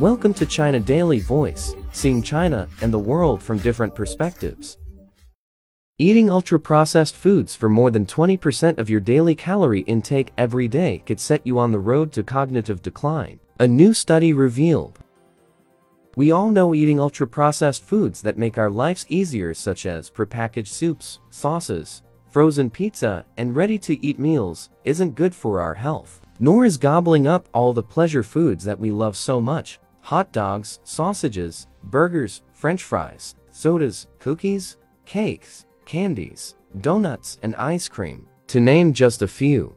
Welcome to China Daily Voice, seeing China and the world from different perspectives. Eating ultra-processed foods for more than 20% of your daily calorie intake every day could set you on the road to cognitive decline, a new study revealed. We all know eating ultra-processed foods that make our lives easier such as prepackaged soups, sauces, frozen pizza, and ready-to-eat meals isn't good for our health. Nor is gobbling up all the pleasure foods that we love so much, hot dogs, sausages, burgers, french fries, sodas, cookies, cakes, candies, donuts, and ice cream, to name just a few.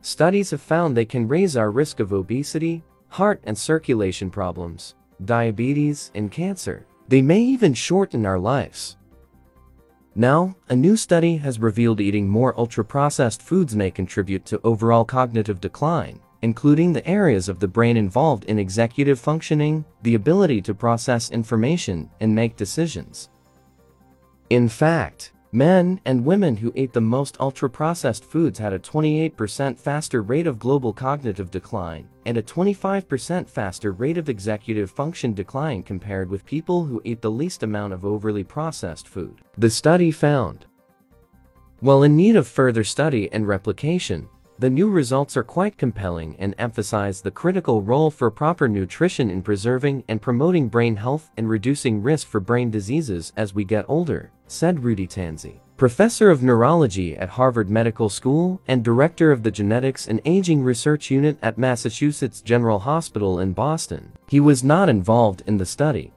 Studies have found they can raise our risk of obesity, heart and circulation problems, diabetes, and cancer. They may even shorten our lives. Now, a new study has revealed eating more ultra-processed foods may contribute to overall cognitive decline, including the areas of the brain involved in executive functioning, the ability to process information, and make decisions. In fact, men and women who ate the most ultra-processed foods had a 28% faster rate of global cognitive decline and a 25% faster rate of executive function decline compared with people who ate the least amount of overly processed food. The study found. While in need of further study and replication, the new results are quite compelling and emphasize the critical role for proper nutrition in preserving and promoting brain health and reducing risk for brain diseases as we get older, said Rudy Tanzi, professor of neurology at Harvard Medical School and director of the Genetics and Aging Research Unit at Massachusetts General Hospital in Boston. He was not involved in the study.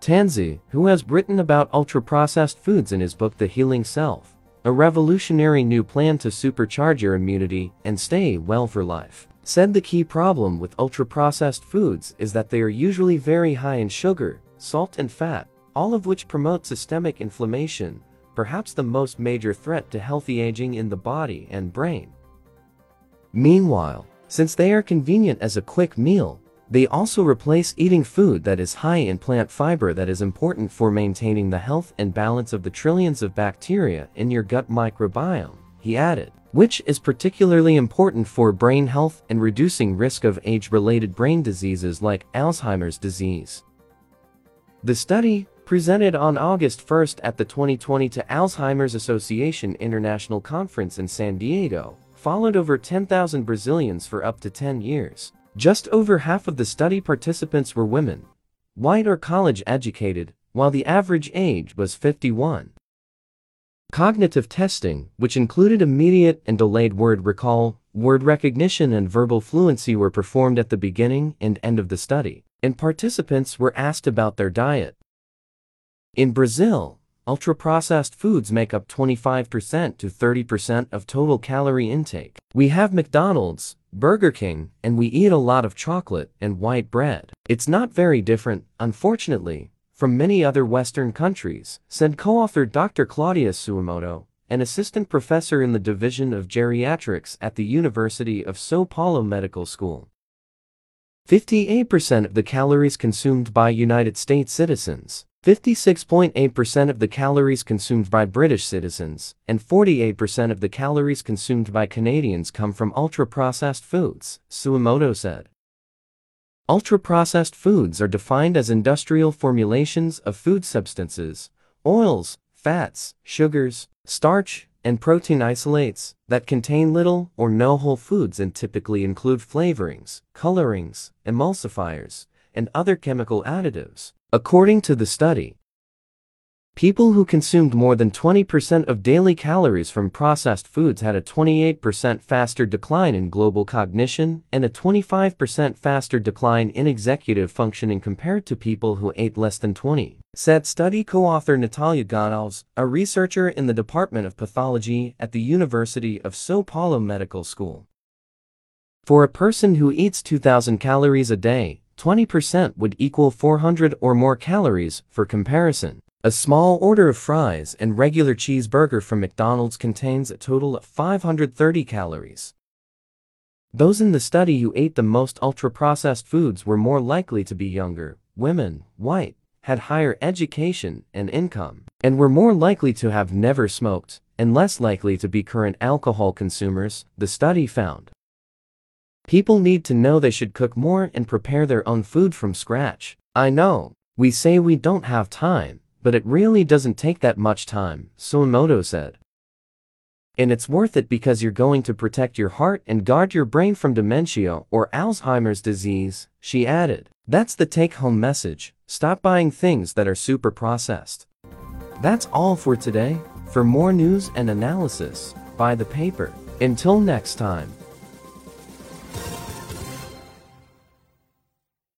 Tanzi, who has written about ultra-processed foods in his book The Healing Self, a revolutionary new plan to supercharge your immunity and stay well for life. Said the key problem with ultra-processed foods is that they are usually very high in sugar, salt and fat, all of which promote systemic inflammation, perhaps the most major threat to healthy aging in the body and brain. Meanwhile, since they are convenient as a quick meal, they also replace eating food that is high in plant fiber that is important for maintaining the health and balance of the trillions of bacteria in your gut microbiome, he added, which is particularly important for brain health and reducing risk of age-related brain diseases like Alzheimer's disease. The study, presented on August 1st at the 2020 to Alzheimer's Association International Conference in San Diego, followed over 10,000 Brazilians for up to 10 years. Just over half of the study participants were women, white or college educated, while the average age was 51. Cognitive testing, which included immediate and delayed word recall, word recognition and verbal fluency were performed at the beginning and end of the study, and participants were asked about their diet. In Brazil, ultra-processed foods make up 25% to 30% of total calorie intake. We have McDonald's, Burger King, and we eat a lot of chocolate and white bread. It's not very different, unfortunately, from many other Western countries, said co-author Dr. Claudia Suemoto, an assistant professor in the Division of Geriatrics at the University of Sao Paulo Medical School. 58% of the calories consumed by United States citizens 56.8% of the calories consumed by British citizens and 48% of the calories consumed by Canadians come from ultra-processed foods, Suemoto said. Ultra-processed foods are defined as industrial formulations of food substances, oils, fats, sugars, starch, and protein isolates that contain little or no whole foods and typically include flavorings, colorings, emulsifiers, and other chemical additives. According to the study, people who consumed more than 20% of daily calories from processed foods had a 28% faster decline in global cognition and a 25% faster decline in executive functioning compared to people who ate less than 20, said study co-author Natalia Gonçalves, a researcher in the Department of Pathology at the University of Sao Paulo Medical School. For a person who eats 2,000 calories a day, 20% would equal 400 or more calories, for comparison. A small order of fries and regular cheeseburger from McDonald's contains a total of 530 calories. Those in the study who ate the most ultra-processed foods were more likely to be younger, women, white, had higher education and income, and were more likely to have never smoked, and less likely to be current alcohol consumers, the study found. People need to know they should cook more and prepare their own food from scratch. I know. We say we don't have time, but it really doesn't take that much time, Suemoto said. And it's worth it because you're going to protect your heart and guard your brain from dementia or Alzheimer's disease, she added. That's the take-home message. Stop buying things that are super processed. That's all for today. For more news and analysis, buy the paper. Until next time.